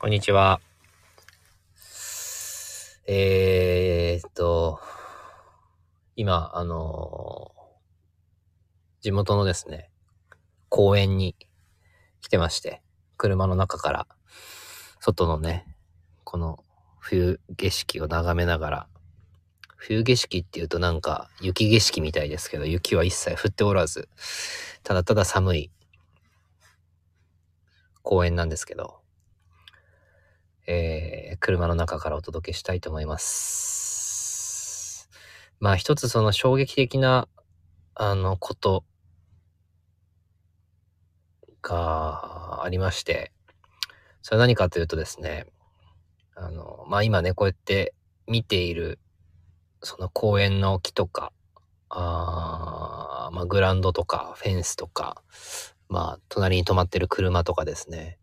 こんにちは。えーっと、今、あのー地元のですね、公園に来てまして、車の中から、外のね、この冬景色を眺めながら、冬景色っていうとなんか雪景色みたいですけど、雪は一切降っておらず、ただただ寒い公園なんですけど、えー車の中からお届けしたいと思います。まあ一つその衝撃的な、あの、ことがありまして、それは何かというとですね、あの、まあ今ね、こうやって見ている、その公園の木とか、あまあグラウンドとか、フェンスとか、まあ隣に止まってる車とかですね、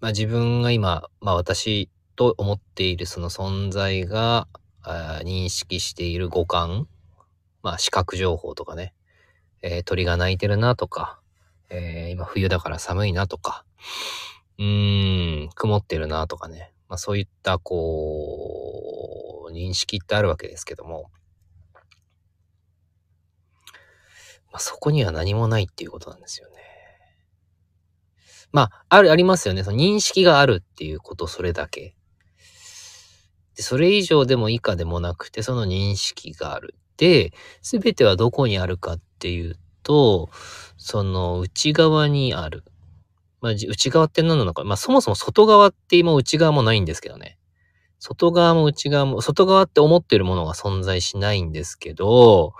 まあ自分が今、まあ私と思っているその存在が認識している五感、まあ視覚情報とかね、えー鳥が鳴いてるなとか、えー今冬だから寒いなとか、うーん、曇ってるなとかね、まあそういったこう、認識ってあるわけですけども、まあそこには何もないっていうことなんですよね。まあ、ある、ありますよね。その認識があるっていうこと、それだけ。で、それ以上でも以下でもなくて、その認識がある。で、すべてはどこにあるかっていうと、その内側にある。まあ、内側って何なのか。まあ、そもそも外側って今内側もないんですけどね。外側も内側も、外側って思ってるものが存在しないんですけど、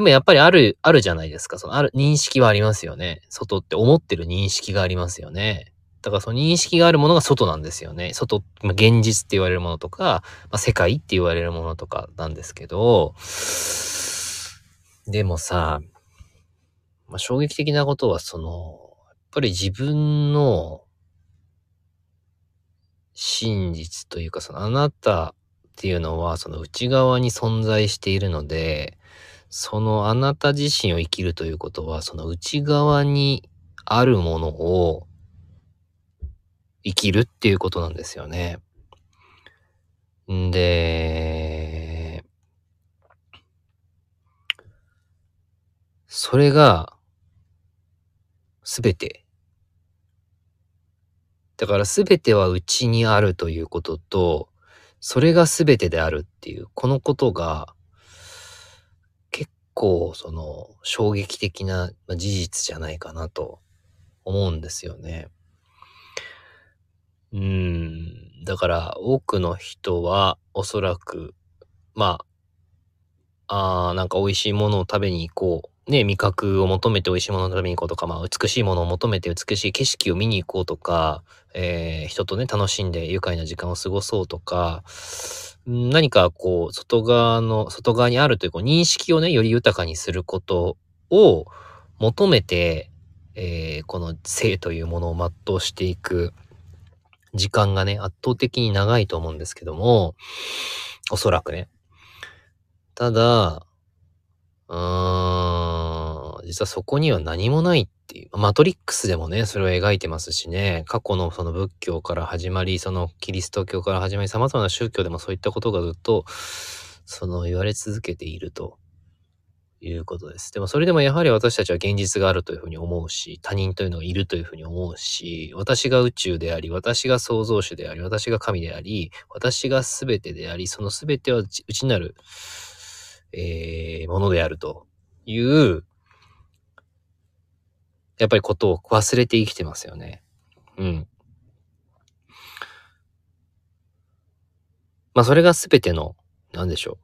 でもやっぱりある、あるじゃないですか。そのある、認識はありますよね。外って思ってる認識がありますよね。だからその認識があるものが外なんですよね。外、まあ、現実って言われるものとか、まあ、世界って言われるものとかなんですけど、でもさ、まあ、衝撃的なことはその、やっぱり自分の真実というか、そのあなたっていうのはその内側に存在しているので、そのあなた自身を生きるということは、その内側にあるものを生きるっていうことなんですよね。んで、それが、すべて。だからすべては内にあるということと、それがすべてであるっていう、このことが、構その衝撃的なま事実じゃないかなと思うんですよね。うん。だから多くの人はおそらく、まあ、あなんか美味しいものを食べに行こう。ね、味覚を求めて美味しいものを食べに行こうとか、まあ美しいものを求めて美しい景色を見に行こうとか、えー人とね、楽しんで愉快な時間を過ごそうとか、何かこう、外側の、外側にあるというこう認識をね、より豊かにすることを求めて、えーこの性というものを全うしていく時間がね、圧倒的に長いと思うんですけども、おそらくね。ただ、うーん、実はそこには何もないっていう。マトリックスでもね、それを描いてますしね、過去のその仏教から始まり、そのキリスト教から始まり、様々な宗教でもそういったことがずっと、その言われ続けているということです。でもそれでもやはり私たちは現実があるというふうに思うし、他人というのがいるというふうに思うし、私が宇宙であり、私が創造主であり、私が神であり、私が全てであり、その全ては内内なる、えーものであるという、やっぱりことを忘れて生きてますよね。うん。まあそれが全ての、なんでしょう。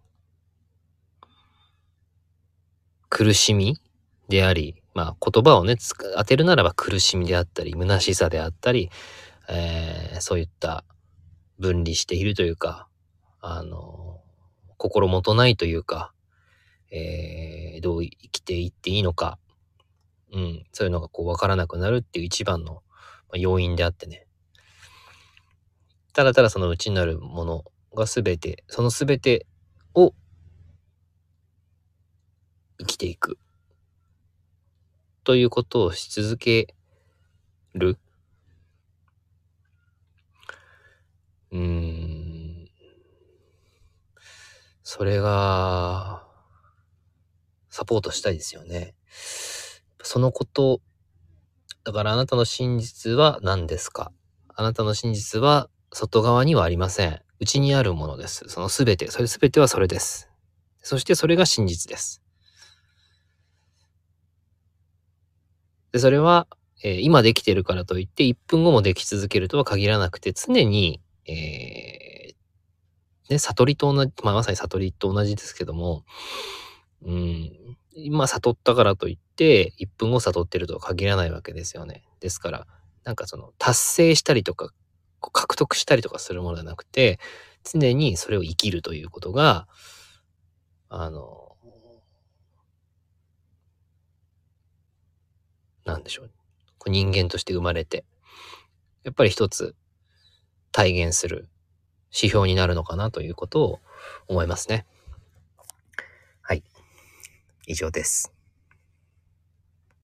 苦しみであり、まあ言葉をね、当てるならば苦しみであったり、虚しさであったり、えーそういった分離しているというか、あの、心もとないというか、えーどう生きていっていいのか、うん、そういうのがこう分からなくなるっていう一番の要因であってね。ただただその内なるものが全て、その全てを生きていく。ということをし続ける。うん。それが、サポートしたいですよね。そのこと、だからあなたの真実は何ですか？あなたの真実は外側にはありません。内にあるものです。そのすべて、それすべてはそれです。そしてそれが真実です。で、それは、えー今できてるからといって1分後もでき続けるとは限らなくて、常に、えーね、悟りと同じ、まあ、まさに悟りと同じですけども、うん、今悟ったからといって、1分後悟ってるとは限らないわけですよね。ですから、なんかその、達成したりとか、獲得したりとかするものじゃなくて、常にそれを生きるということが、あの、なんでしょ。う人間として生まれて、やっぱり一つ体現する指標になるのかなということを思いますね。以上です。